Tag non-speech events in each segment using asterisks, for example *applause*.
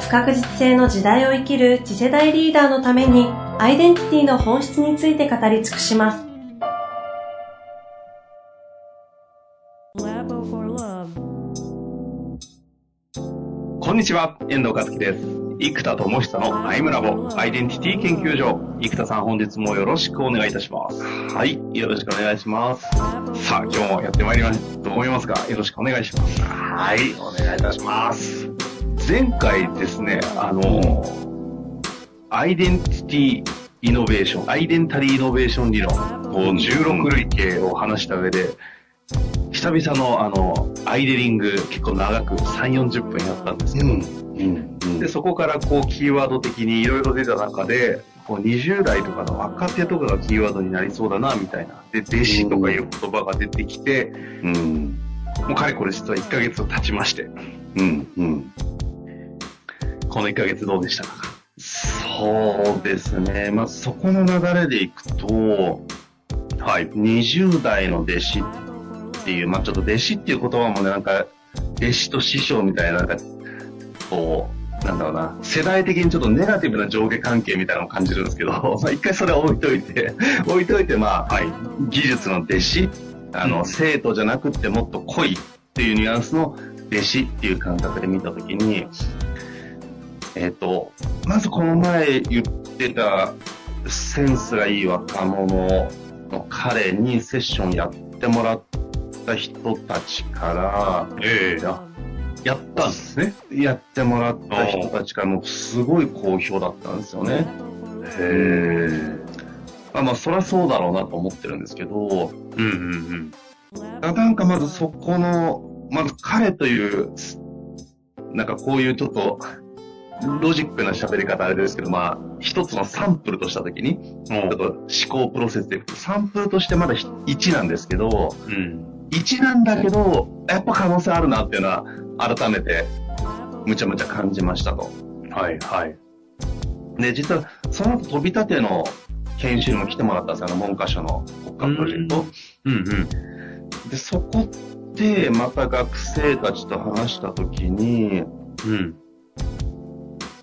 不確実性の時代を生きる次世代リーダーのためにアイデンティティの本質について語り尽くします。こんにちは、遠藤和樹です。生田智久のアイムラボアイデンティティ研究所。生田さん本日もよろしくお願いいたします。はい、よろしくお願いします。さあ、今日もやってまいりますと思いますが、よろしくお願いします。はい、お願いいたします。前回ですね、あの、アイデンティティイノベーション、アイデンタリーイノベーション理論、こう16類型を話した上で、久々のあの、アイデリング結構長く3、40分やったんですけど、うんうん、で、そこからこうキーワード的にいろいろ出た中で、こう20代とかの若手とかがキーワードになりそうだな、みたいな。で、弟子とかいう言葉が出てきて、うん、もうかれこれ実は1ヶ月経ちまして、うん、うん。この1ヶ月どうでしたか？そうですね。まあ、そこの流れでいくと、はい、20代の弟子っていう、まあ、ちょっと弟子っていう言葉もね、なんか、弟子と師匠みたいな、なんか、こう、なんだろうな、世代的にちょっとネガティブな上下関係みたいなのを感じるんですけど、*laughs* まあ、一回それは置いといて、*laughs* 置いといて、まあ、はい、技術の弟子、あの、うん、生徒じゃなくてもっと濃いっていうニュアンスの弟子っていう感覚で見たときに、えっ、ー、と、まずこの前言ってたセンスがいい若者の彼にセッションやってもらった人たちから、ええー、ややったんですね。やってもらった人たちからもすごい好評だったんですよね。へえ。まあまあ、そりゃそうだろうなと思ってるんですけど、うんうんうん。なんかまずそこの、まず彼という、なんかこういうちょっと、ロジックな喋り方あれですけど、まあ、一つのサンプルとしたときに、ちょっと思考プロセスでいくと、サンプルとしてまだ1なんですけど、うん、1なんだけど、やっぱ可能性あるなっていうのは、改めて、むちゃむちゃ感じましたと。はい、はい。で、実は、その後飛び立ての研修にも来てもらったんですよ、あの、文科省の国家プロジェクト。うん、うん、うん。で、そこで、また学生たちと話したときに、うん。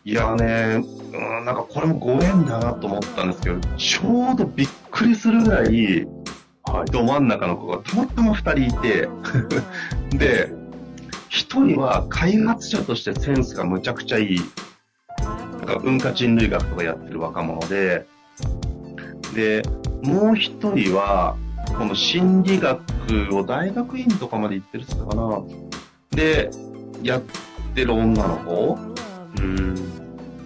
いやね、うん、なんかこれもご縁だなと思ったんですけど、ちょうどびっくりするぐらい、はい、ど真ん中の子がたまたま2人いて *laughs* で、1人は開発者としてセンスがむちゃくちゃいい、なんか文化人類学とかやってる若者で、で、もう1人は、この心理学を大学院とかまで行ってるっつったかな。で、やってる女の子。うん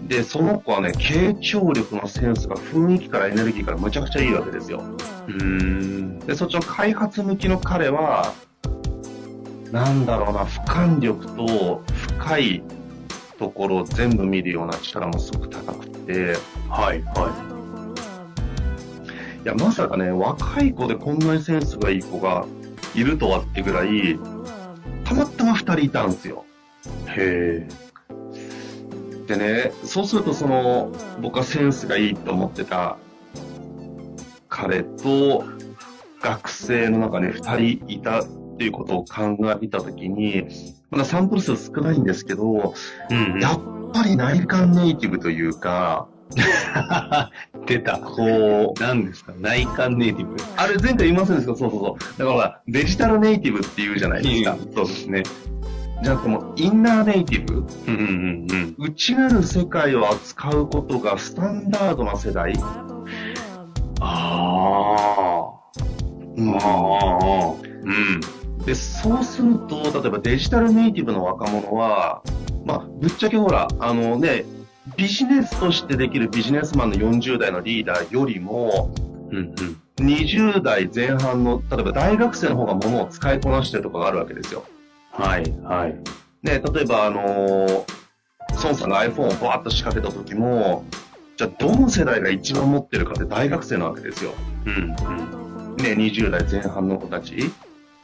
で、その子はね、傾聴力のセンスが雰囲気からエネルギーからむちゃくちゃいいわけですよ。うん。で、そっちの開発向きの彼は、なんだろうな、俯瞰力と深いところを全部見るような力もすごく高くて、はい、はい。いや、まさかね、若い子でこんなにセンスがいい子がいるとはってぐらい、たまたま二人いたんですよ。へえ。でね、そうするとその、僕はセンスがいいと思ってた彼と学生の中で2人いたっていうことを考えたときに、まだサンプル数少ないんですけど、うんうん、やっぱり内観ネイティブというか、*laughs* 出た。こう。何ですか？内観ネイティブ？あれ前回言いませんでした？そうそうそう。だからデジタルネイティブって言うじゃないですか。そうですね。じゃなくてもインナーネイティブ、うんうんうん、内なる世界を扱うことがスタンダードな世代ああ、うん、ああ、うん。で、そうすると、例えばデジタルネイティブの若者は、まあ、ぶっちゃけほら、あのね、ビジネスとしてできるビジネスマンの40代のリーダーよりも、うんうん、20代前半の、例えば大学生の方がものを使いこなしてるとかがあるわけですよ。はい、はい。で、例えば、あのー、孫さんが iPhone をバーッと仕掛けた時も、じゃあどの世代が一番持ってるかって大学生なわけですよ。うん。うん。ね、20代前半の子たち。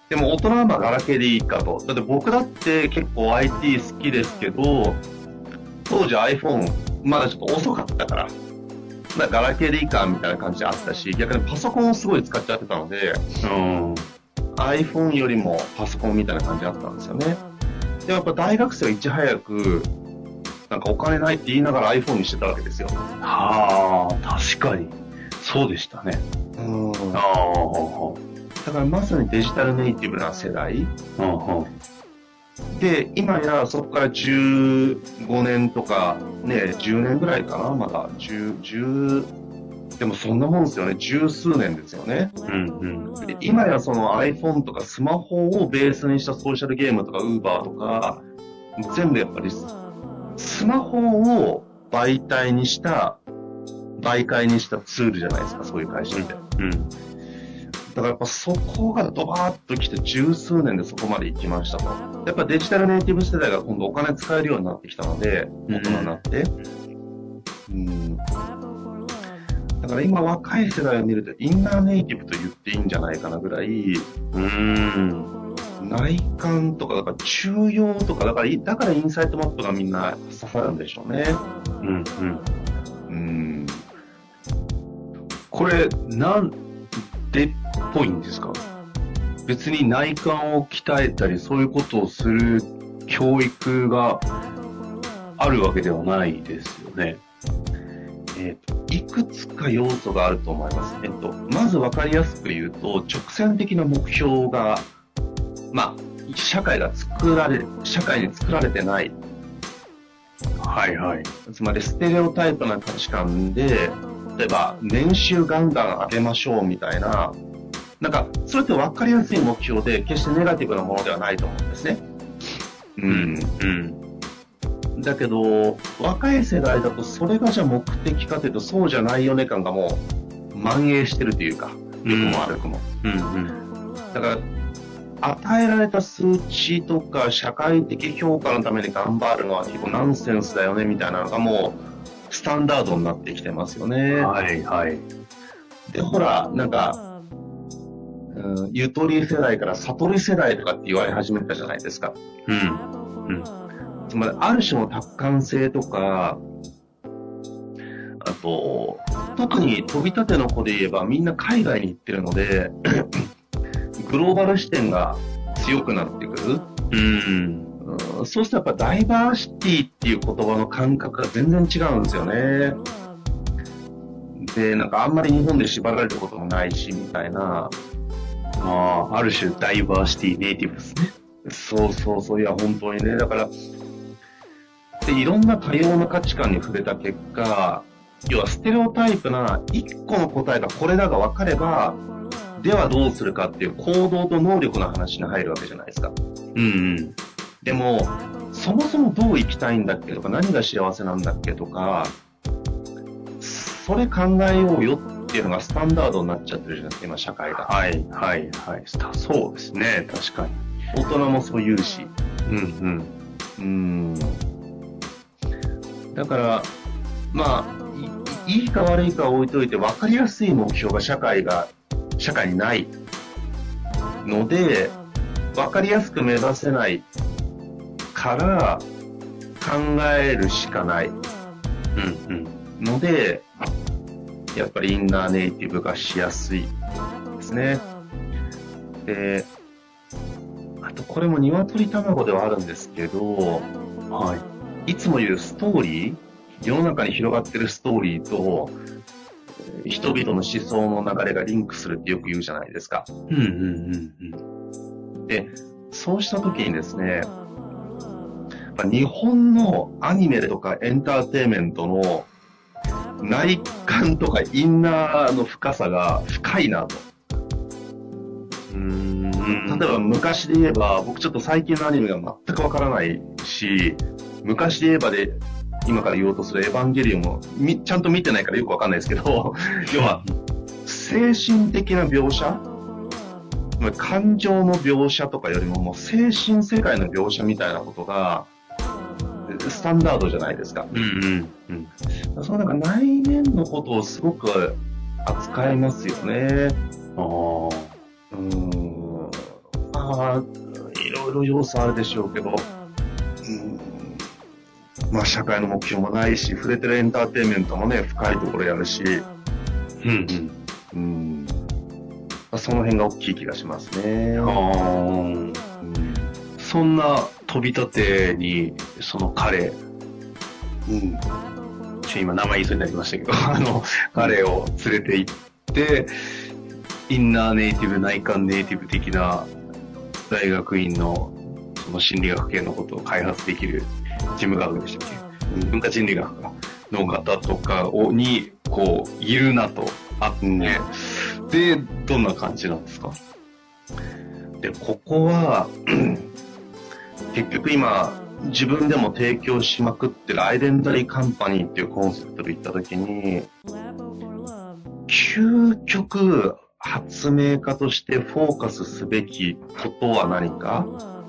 でも大人はまあガラケーでいいかと。だって僕だって結構 IT 好きですけど、当時 iPhone まだちょっと遅かったから、まあガラケーでいいかみたいな感じであったし、逆にパソコンをすごい使っちゃってたので、うん。iPhone よりもパソコンみたいな感じだったんですよね。でもやっぱ大学生はいち早く、なんかお金ないって言いながら iPhone にしてたわけですよ。はあ、確かに。そうでしたね。うんああ、だからまさにデジタルネイティブな世代。で、今やそこから15年とか、ね、10年ぐらいかな、まだ。10、10、でもそんなもんですよね。十数年ですよね。うん。うん。で今やその iPhone とかスマホをベースにしたソーシャルゲームとか Uber とか、全部やっぱりススマホを媒体にした、媒介にしたツールじゃないですか、そういう会社って。うん。だからやっぱそこがドバーッと来て十数年でそこまで行きましたと。やっぱデジタルネイティブ世代が今度お金使えるようになってきたので、大人になって。うん。だから今若い世代を見るとインナーネイティブと言っていいんじゃないかなぐらい、うん。内観とか、だから中庸とか、だから、だからインサイトマップがみんな刺さるんでしょうね。うん。うん。うん。これ、なんでっぽいんですか？別に内観を鍛えたり、そういうことをする教育があるわけではないですよね。えっ、と、いくつか要素があると思います。えっ、と、まず分かりやすく言うと、直線的な目標が、まあ、社会が作られ、社会に作られてない。はいはい。つまり、ステレオタイプな価値観で、例えば、年収ガンガン上げましょうみたいな、なんか、それって分かりやすい目標で、決してネガティブなものではないと思うんですね。うん。うん。だけど、若い世代だとそれがじゃあ目的かというとそうじゃないよね感がもう蔓延してるというか、良くも悪くも。うん。うん。だから、与えられた数値とか社会的評価のために頑張るのは結構ナンセンスだよねみたいなのがもうスタンダードになってきてますよね。はいはい。で、ほら、なんか、うん、ゆとり世代から悟り世代とかって言われ始めたじゃないですか。うん。つまり、ある種の達観性とか、あと、特に飛び立ての子で言えばみんな海外に行ってるので、*clears throat* グローバル視点が強くなってくる。うん。うんそうするとやっぱダイバーシティっていう言葉の感覚が全然違うんですよね。で、なんかあんまり日本で縛られることもないし、みたいな。ああ、ある種ダイバーシティネイティブですね。そうそうそう、いや、本当にね。だから、で、いろんな多様な価値観に触れた結果、要はステレオタイプな一個の答えがこれだが分かれば、ではどうするかっていう行動と能力の話に入るわけじゃないですか。うんうん。でも、そもそもどう生きたいんだっけとか、何が幸せなんだっけとか、それ考えようよっていうのがスタンダードになっちゃってるじゃないですか、今社会が。はいはいはい。そうですね。確かに。大人もそう言うし。うんうん。だから、まあ、いいか悪いかは置いといて、分かりやすい目標が社会が、社会にないので、分かりやすく目指せないから、考えるしかない。うんうん。ので、やっぱりインナーネイティブがしやすいですね。で、あとこれも鶏卵ではあるんですけど、はい。いつも言うストーリー、世の中に広がってるストーリーと、えー人々の思想の流れがリンクするってよく言うじゃないですか。うんうんうんで、そうした時にですね、日本のアニメとかエンターテインメントの内観とかインナーの深さが深いなと。うん。うん。例えば昔で言えば、僕ちょっと最近のアニメが全くわからないし、昔で言えばで、今から言おうとするエヴァンゲリオンもみちゃんと見てないからよくわかんないですけど、*laughs* 要は、精神的な描写？まあ感情の描写とかよりももう精神世界の描写みたいなことが、スタンダードじゃないですか。うんうんうん。そのなんか内面のことをすごく扱いますよね。ああ。うーん。まあ、いろいろ要素あるでしょうけど、うんまあ社会の目標もないし、触れてるエンターテインメントもね、深いところやるし、うんうん。その辺が大きい気がしますね。ああ。うんそんな飛び立てに、その彼、うん。ちょ今名前言いそうになりましたけど、*laughs* あの、彼を連れて行って、インナーネイティブ、内観ネイティブ的な大学院のその心理学系のことを開発できる事務学でしたっけ？文化人類学かの方とかをに、こう、いるなとあって、で、どんな感じなんですか？で、ここは、*clears throat* 結局今、自分でも提供しまくってるアイデンタリーカンパニーっていうコンセプトで言ったときに、究極発明家としてフォーカスすべきことは何か、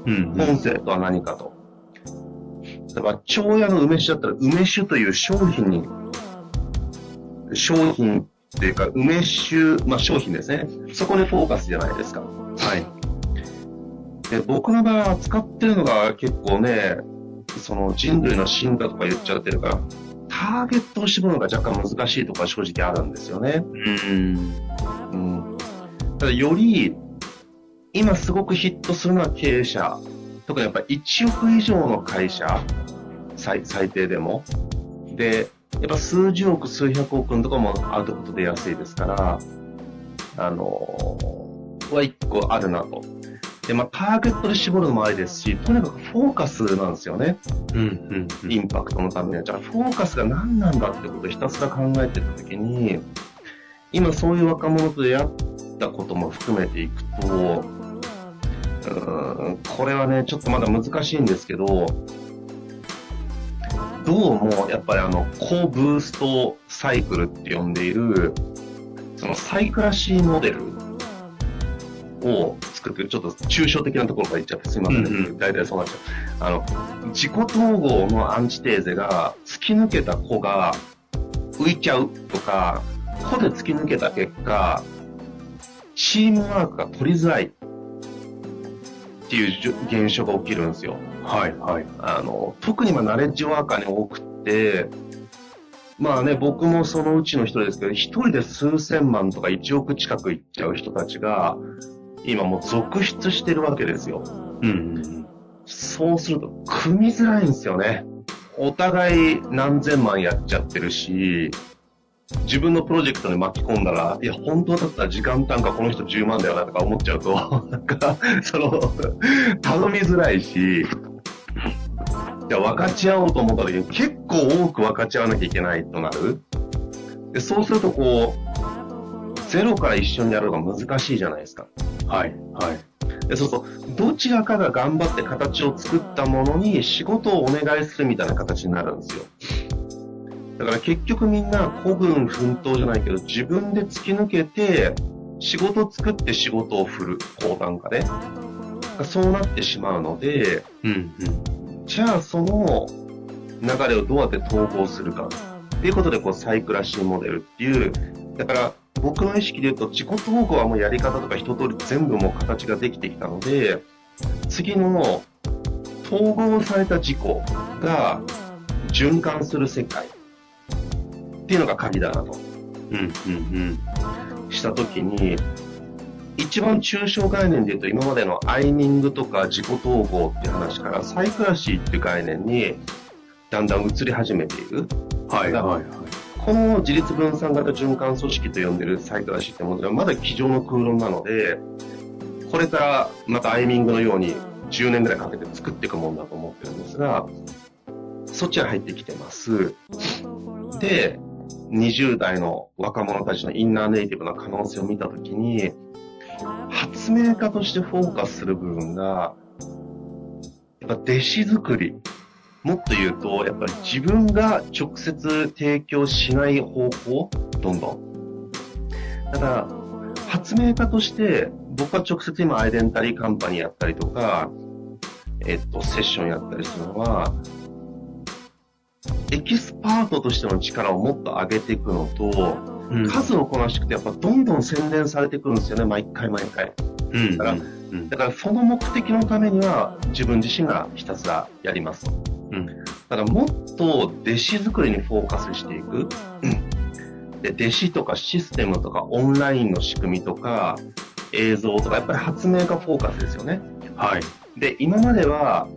うん。コンセプトは何かと。だから、長屋の梅酒だったら、梅酒という商品に、商品っていうか、梅酒、まあ商品ですね。そこにフォーカスじゃないですか。はい。で、僕の場合は扱ってるのが結構ね、その人類の進化とか言っちゃってるから、ターゲットを絞るのが若干難しいとか正直あるんですよね。うん。うん。ただより、今すごくヒットするのは経営者。特にやっぱ1億以上の会社、最最低でも。で、やっぱ数十億、数百億のとかもアウトプット出やすいですから、あのーは一個あるなと。で、まあ、ターゲットで絞るのもありですし、とにかくフォーカスなんですよね。うん。うん。うんインパクトのためには。じゃあ、フォーカスが何なんだってことをひたすら考えてたときに、今そういう若者と出会ったことも含めていくと、うーんこれはね、ちょっとまだ難しいんですけど、どうも、やっぱりあの、高ブーストサイクルって呼んでいる、そのサイクラシーモデルを作って、ちょっと抽象的なところから言っちゃってすいませんね。うんうん大体そうなっちゃう。あの、自己統合のアンチテーゼが突き抜けた子が浮いちゃうとか、子で突き抜けた結果、チームワークが取りづらいっていう現象が起きるんですよ。はい。はい。あの、特にまあナレッジワーカーに多くって、まあね、僕もそのうちの一人ですけど、一人で数千万とか一億近くいっちゃう人たちが、今もう続出してるわけですよ。うん。そうすると、組みづらいんですよね。お互い何千万やっちゃってるし、自分のプロジェクトに巻き込んだら、いや、本当だったら時間単価この人10万だよなとか思っちゃうと、*laughs* なんか、その、頼みづらいし、いや、分かち合おうと思った時に結構多く分かち合わなきゃいけないとなる。で、そうするとこう、ゼロから一緒にやるのが難しいじゃないですか。はい。はい。でそうすると、どちらかが頑張って形を作ったものに仕事をお願いするみたいな形になるんですよ。だから結局みんな孤軍奮闘じゃないけど、自分で突き抜けて、仕事作って仕事を振る、高単価で。そうなってしまうので、うん。うん。じゃあその流れをどうやって統合するか。っていうことで、こう、サイクラシーモデルっていう、だから、僕の意識で言うと、自己統合はもうやり方とか一通り全部もう形ができてきたので、次の統合された自己が循環する世界っていうのが鍵だなと。うん。うん。したときに、一番抽象概念で言うと今までのアイニングとか自己統合っていう話からサイクラシーっていう概念にだんだん移り始めている。はい。はい。この自立分散型循環組織と呼んでるサイクラシーってものがまだ机上の空論なので、これからまたアイミングのように10年ぐらいかけて作っていくものだと思ってるんですが、そっちが入ってきてます。で、20代の若者たちのインナーネイティブな可能性を見たときに、発明家としてフォーカスする部分が、やっぱ弟子作り。もっと言うと、やっぱり自分が直接提供しない方向どんどん。だから、発明家として、僕は直接今アイデンタリーカンパニーやったりとか、えっと、セッションやったりするのは、エキスパートとしての力をもっと上げていくのと、うん数をこなしていくとやっぱどんどん洗練されてくるんですよね、毎回毎回。うん。だからうん。だからその目的のためには自分自身がひたすらやりますと。うん。だからもっと弟子作りにフォーカスしていく。で、弟子とかシステムとかオンラインの仕組みとか映像とかやっぱり発明がフォーカスですよね。はい。で、今までは、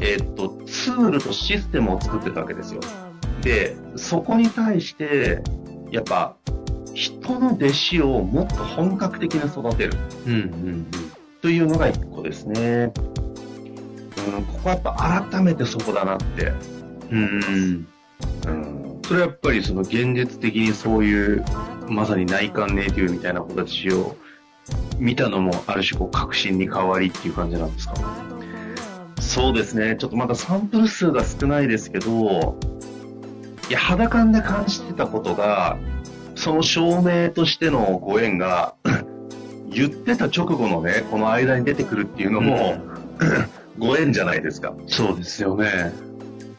えーっと、ツールとシステムを作ってたわけですよ。で、そこに対して、やっぱ、人の弟子をもっと本格的に育てるうん。うん。というのが一個ですね。うん、ここはやっぱ改めてそこだなって。うん。うん、それはやっぱりその現実的にそういう、まさに内観ネイティブみたいな子たちを見たのもある種こう確信に変わりっていう感じなんですか？そうですね。ちょっとまだサンプル数が少ないですけど、いや、肌感で感じてたことが、その証明としてのご縁が、*laughs* 言ってた直後のね、この間に出てくるっていうのも、ご縁じゃないですか。そうですよね。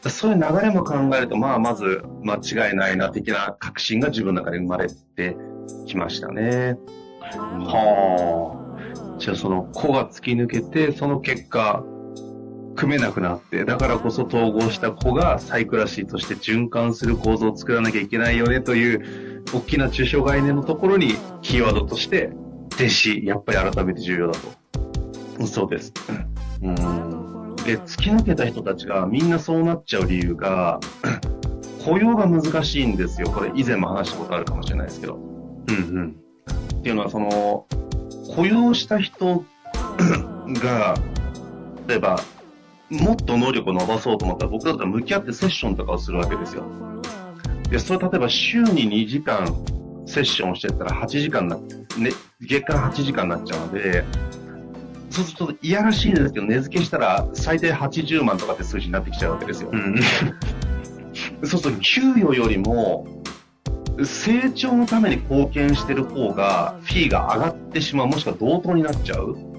そういう流れも考えると、まあ、まず間違いないな、的な確信が自分の中で生まれてきましたね。はあ。じゃあその子が突き抜けて、その結果、組めなくなって、だからこそ統合した子がサイクラシーとして循環する構造を作らなきゃいけないよねという、大きな抽象概念のところに、キーワードとして、弟子、やっぱり改めて重要だと。そうです。うん。で、突き抜けた人たちがみんなそうなっちゃう理由が、*clears throat* 雇用が難しいんですよ。これ以前も話したことあるかもしれないですけど。うんうん。っていうのは、その、雇用した人が、例えば、もっと能力を伸ばそうと思ったら、僕だったら向き合ってセッションとかをするわけですよ。で、それ例えば週に2時間セッションをしてったら8時間な、ね、月間8時間になっちゃうので、そうするといやらしいですけど、値付けしたら最低80万とかって数字になってきちゃうわけですよ。うん。*laughs* そうすると給与よりも、成長のために貢献してる方が、フィーが上がってしまう、もしくは同等になっちゃう。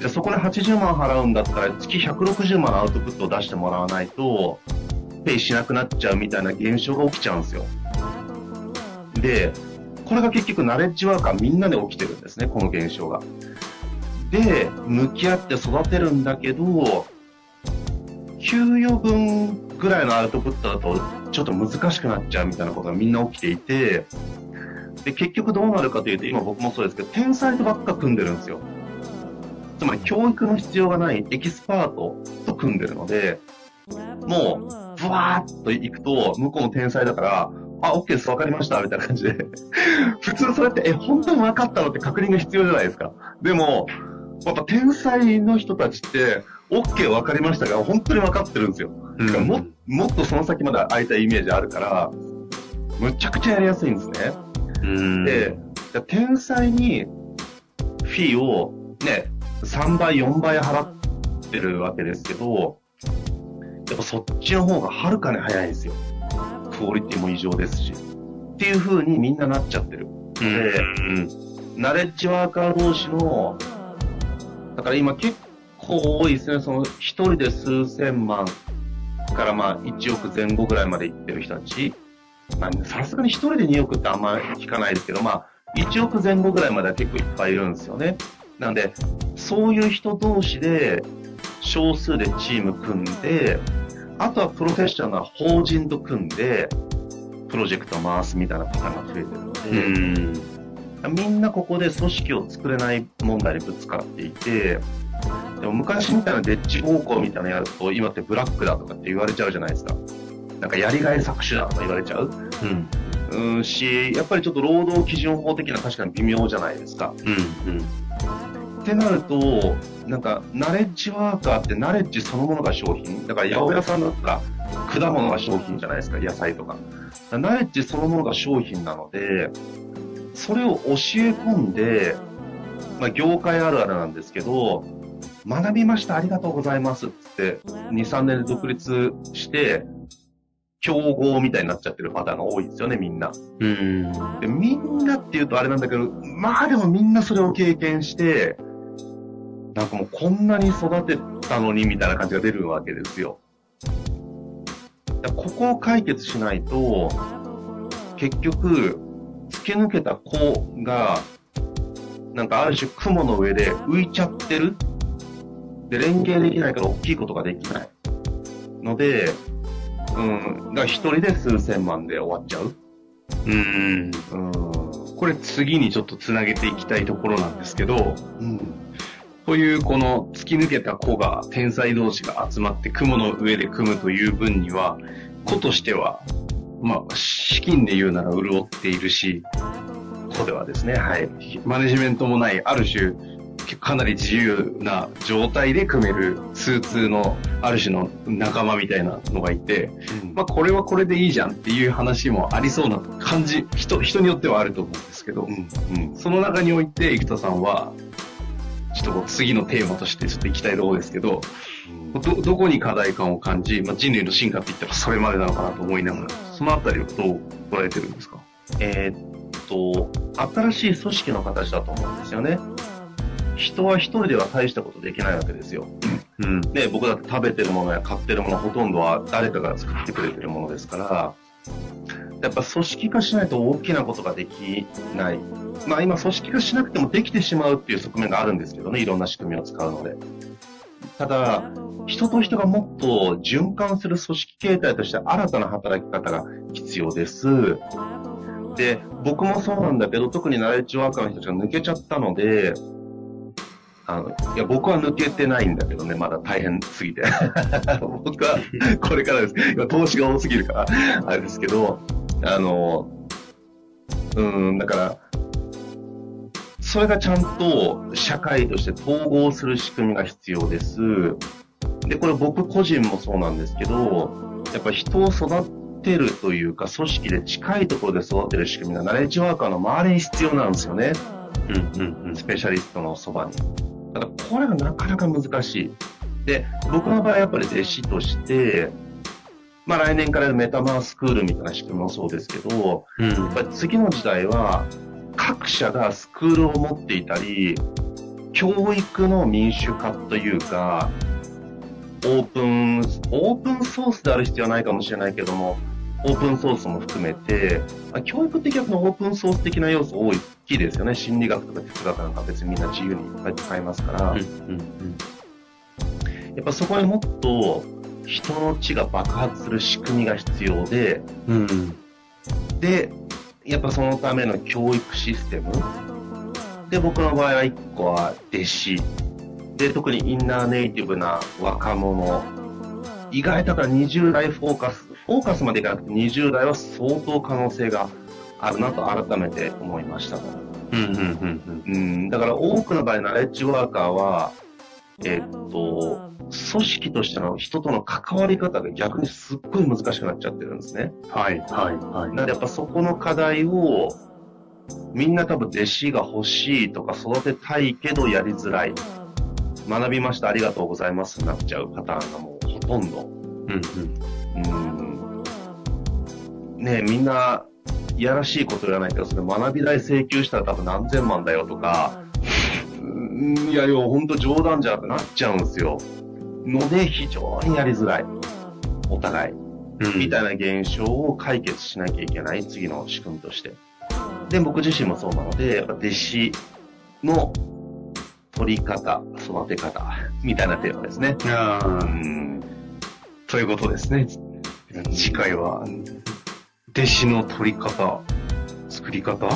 じゃそこで80万払うんだったら、月160万のアウトプットを出してもらわないと、ペイしなくなっちゃうみたいな現象が起きちゃうんですよ。で、これが結局ナレッジワーカーみんなで起きてるんですね、この現象が。で、向き合って育てるんだけど、給与分ぐらいのアウトプットだとちょっと難しくなっちゃうみたいなことがみんな起きていて、で、結局どうなるかというと、今僕もそうですけど、天才とばっか組んでるんですよ。つまり教育の必要がないエキスパートと組んでるので、もう、ブワーっと行くと、向こうも天才だから、あ、OK です、わかりました、みたいな感じで。*laughs* 普通それって、え、本当に分かったのって確認が必要じゃないですか。でも、やっぱ天才の人たちって、OK 分かりましたが、本当に分かってるんですよ。うんだからももっとその先まで空いたイメージあるから、むちゃくちゃやりやすいんですね。うん。で、天才にフィーをね、3倍、4倍払ってるわけですけど、やっぱそっちの方がはるかに早いんですよ。クオリティも異常ですし。っていう風にみんななっちゃってる。うん。ナレッジワーカー同士の、だから今結構多いですね、その一人で数千万からまあ1億前後ぐらいまでいってる人たち。まあさすがに一人で2億ってあんま聞かないですけど、まあ1億前後ぐらいまでは結構いっぱいいるんですよね。なんで、そういう人同士で少数でチーム組んで、あとはプロフェッショナルな法人と組んで、プロジェクトを回すみたいなパターンが増えてるので、うん。みんなここで組織を作れない問題にぶつかっていて、でも昔みたいなデッチ方向みたいなのやると、今ってブラックだとかって言われちゃうじゃないですか。なんかやりがい搾取だとか言われちゃう。うん。うんし、やっぱりちょっと労働基準法的な確かに微妙じゃないですか。うん。うん。ってなると、なんか、ナレッジワーカーってナレッジそのものが商品？だから、八百屋さんだったら、果物が商品じゃないですか、野菜とか。ナレッジそのものが商品なので、それを教え込んで、まあ、業界あるあるなんですけど、学びました、ありがとうございますって、2、3年で独立して、競合みたいになっちゃってるパターンが多いですよね、みんな。うん。でみんなっていうとあれなんだけど、まあでもみんなそれを経験して、なんかもうこんなに育てたのにみたいな感じが出るわけですよ。ここを解決しないと、結局、突き抜けた子が、なんかある種雲の上で浮いちゃってる。で、連携できないから大きいことができない。ので、うん、だから一人で数千万で終わっちゃう。うん。うんこれ次にちょっとつなげていきたいところなんですけど、うん、こういうこの突き抜けた子が、天才同士が集まって雲の上で組むという分には、子としては、まあ、資金で言うなら潤っているし、子ではですね、はい。マネジメントもない、ある種、かなり自由な状態で組める通通のある種の仲間みたいなのがいて、うん、まあこれはこれでいいじゃんっていう話もありそうな感じ、人、人によってはあると思うんですけど、うん、うん、その中において生田さんは、ちょっと次のテーマとしてちょっと行きたいところですけど、ど、どこに課題感を感じ、まあ、人類の進化って言ったらそれまでなのかなと思いながら、そのあたりをどう捉えてるんですか？えー、っと、新しい組織の形だと思うんですよね。人は一人では大したことできないわけですよ。うん。で、僕だって食べてるものや買ってるものほとんどは誰かが作ってくれてるものですから、やっぱ組織化しないと大きなことができない。まあ今組織化しなくてもできてしまうっていう側面があるんですけどね、いろんな仕組みを使うので。ただ、人と人がもっと循環する組織形態として新たな働き方が必要です。で、僕もそうなんだけど、特にナレッジワーカーの人たちが抜けちゃったので、あの、いや、僕は抜けてないんだけどね、まだ大変すぎて。*laughs* 僕は、これからです。今、投資が多すぎるから、あれですけど、あの、うん、だから、それがちゃんと社会として統合する仕組みが必要です。で、これ僕個人もそうなんですけど、やっぱ人を育てるというか、組織で近いところで育てる仕組みがナレッジワーカーの周りに必要なんですよね。うんうんうん。スペシャリストのそばに。ただこれがなかなか難しい。で、僕の場合やっぱり弟子として、まあ来年からメタマースクールみたいな仕組みもそうですけど、うん、やっぱり次の時代は各社がスクールを持っていたり、教育の民主化というか、オープン、オープンソースである必要はないかもしれないけども、オープンソースも含めて、教育的なオープンソース的な要素多いきいですよね。心理学とか哲学なんか別にみんな自由にいっぱい使いますから。うんうんうん、やっぱそこにもっと人の知が爆発する仕組みが必要で、うん、で、やっぱそのための教育システム。で、僕の場合は1個は弟子。で、特にインナーネイティブな若者。意外だから20代フォーカス、フォーカスまでいかなくて20代は相当可能性があるなと改めて思いました。うんうんうんうん、だから多くの場合、ナレッジワーカーは、えっと、組織としての人との関わり方が逆にすっごい難しくなっちゃってるんですね。はい、はい、はい。なのでやっぱそこの課題を、みんな多分弟子が欲しいとか育てたいけどやりづらい。学びました、ありがとうございますになっちゃうパターンがもうほとんど。うんうん。うん。ねみんないやらしいこと言わないけど、それ学び代請求したら多分何千万だよとか、いやいや、ほんと冗談じゃなくなっちゃうんですよ。ので、非常にやりづらい。お互い。みたいな現象を解決しなきゃいけない、次の仕組みとして。で、僕自身もそうなので、やっぱ弟子の取り方、育て方、みたいなテーマですね。うん。ということですね。次回は、弟子の取り方、作り方？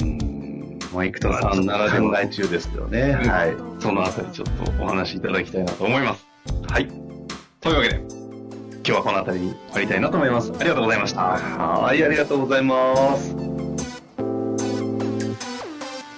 うん。まあ、生田さんならでは中ですけどね。はい。そのあたりちょっとお話しいただきたいなと思います。はい。というわけで、今日はこのあたりに終わりたいなと思います。ありがとうございました。はい、ありがとうございます。